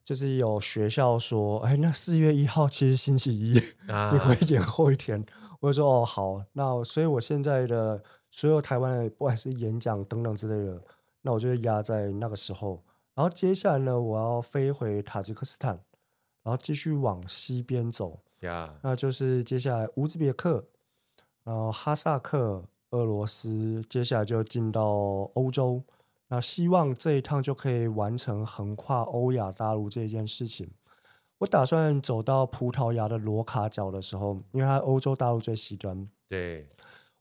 就是有学校说，哎，那四月一号其实星期一，啊、你会延后一天。我就说，哦，好，那所以我现在的所有台湾的不管是演讲等等之类的，那我就压在那个时候。然后接下来呢，我要飞回塔吉克斯坦，然后继续往西边走，呀，那就是接下来乌兹别克，然后哈萨克、俄罗斯，接下来就进到欧洲。那希望这一趟就可以完成横跨欧亚大陆这一件事情。我打算走到葡萄牙的罗卡角的时候，因为它欧洲大陆最西端。对，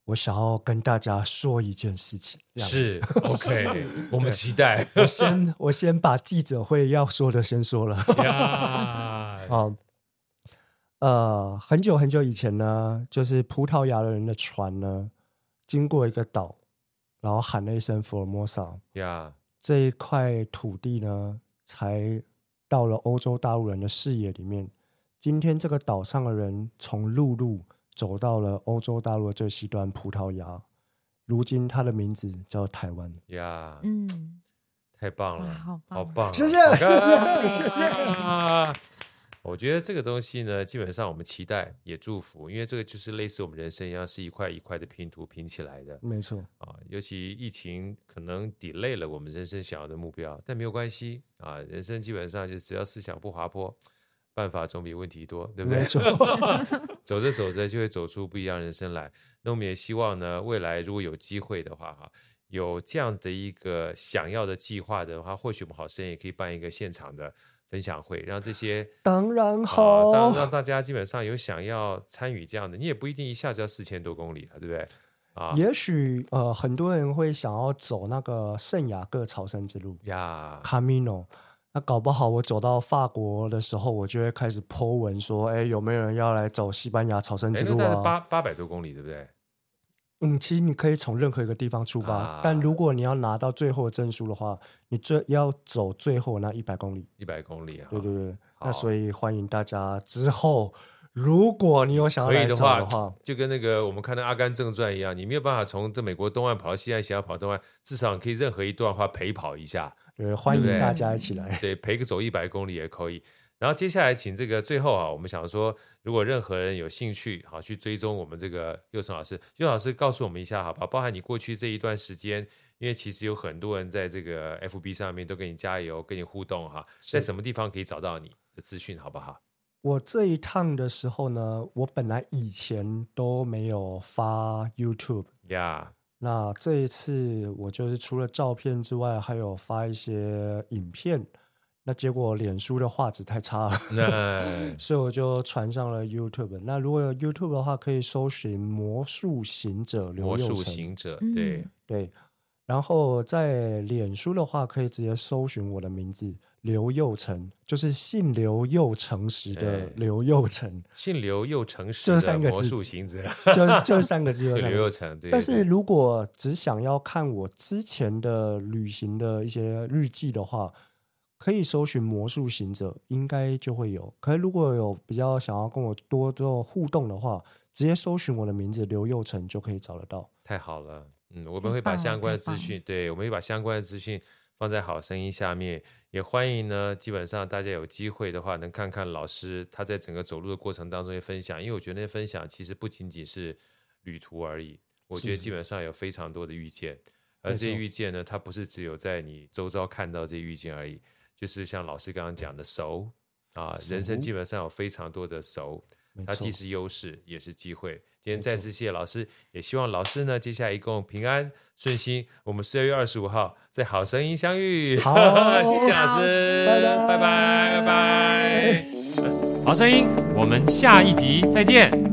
我想要跟大家说一件事情。是，OK，我们期待。我先，我先把记者会要说的先说了。呀，好，呃，很久很久以前呢，就是葡萄牙的人的船呢，经过一个岛。然后喊了一声 “Formosa”，呀，这一块土地呢，才到了欧洲大陆人的视野里面。今天这个岛上的人从陆路走到了欧洲大陆的最西端葡萄牙，如今他的名字叫台湾。呀，嗯，太棒了，好棒，好棒，谢谢，谢谢，谢谢。我觉得这个东西呢，基本上我们期待也祝福，因为这个就是类似我们人生一样，是一块一块的拼图拼起来的。没错啊，尤其疫情可能 delay 了我们人生想要的目标，但没有关系啊，人生基本上就只要思想不滑坡，办法总比问题多，对不对？没错 走着走着就会走出不一样人生来。那我们也希望呢，未来如果有机会的话，哈，有这样的一个想要的计划的话，或许我们好声音也可以办一个现场的分享会，让这些 当然好，让、啊、让大家基本上有想要参与这样的，你也不一定一下子要四千多公里了，对不对？啊，也许呃，很多人会想要走那个圣雅各朝圣之路呀，Camino。那搞不好我走到法国的时候，我就会开始 po 文说，哎，有没有人要来走西班牙朝圣之路啊？八八百多公里，对不对？嗯，其实你可以从任何一个地方出发，啊、但如果你要拿到最后的证书的话，你最要走最后那一百公里。一百公里啊！对对对。那所以欢迎大家之后，如果你有想要来走的话，就跟那个我们看的《阿甘正传》一样，你没有办法从这美国东岸跑到西岸，想要跑东岸，至少你可以任何一段话陪跑一下。对，欢迎大家一起来。对，陪个走一百公里也可以。然后接下来，请这个最后啊，我们想说，如果任何人有兴趣，好去追踪我们这个佑成老师，佑老师告诉我们一下，好吧？包含你过去这一段时间，因为其实有很多人在这个 FB 上面都给你加油，跟你互动哈，在什么地方可以找到你的资讯，好不好？我这一趟的时候呢，我本来以前都没有发 YouTube 呀。那这一次我就是除了照片之外，还有发一些影片。那结果脸书的画质太差了，那 所以我就传上了 YouTube。那如果有 YouTube 的话，可以搜寻“魔术行者刘右宸”。魔术行者，对对。然后在脸书的话，可以直接搜寻我的名字。刘右成就是姓刘又诚实的刘右成，姓刘又诚实，这三个字，魔术行者，就是这三个字，刘右宸。但是如果只想要看我之前的旅行的一些日记的话，可以搜寻魔术行者，应该就会有。可是如果有比较想要跟我多做互动的话，直接搜寻我的名字刘佑成就可以找得到。太好了，嗯，我们会把相关的资讯，对，我们会把相关的资讯。放在好声音下面，也欢迎呢。基本上大家有机会的话，能看看老师他在整个走路的过程当中的分享，因为我觉得那些分享其实不仅仅是旅途而已，我觉得基本上有非常多的遇见，而这些遇见呢，它不是只有在你周遭看到这些遇见而已，就是像老师刚刚讲的熟啊，人生基本上有非常多的熟。它既是优势，也是机会。今天再次谢谢老师，也希望老师呢，接下来一共平安顺心。我们十二月二十五号在好声音相遇。好，谢谢老师，拜拜拜拜。好声音，我们下一集再见。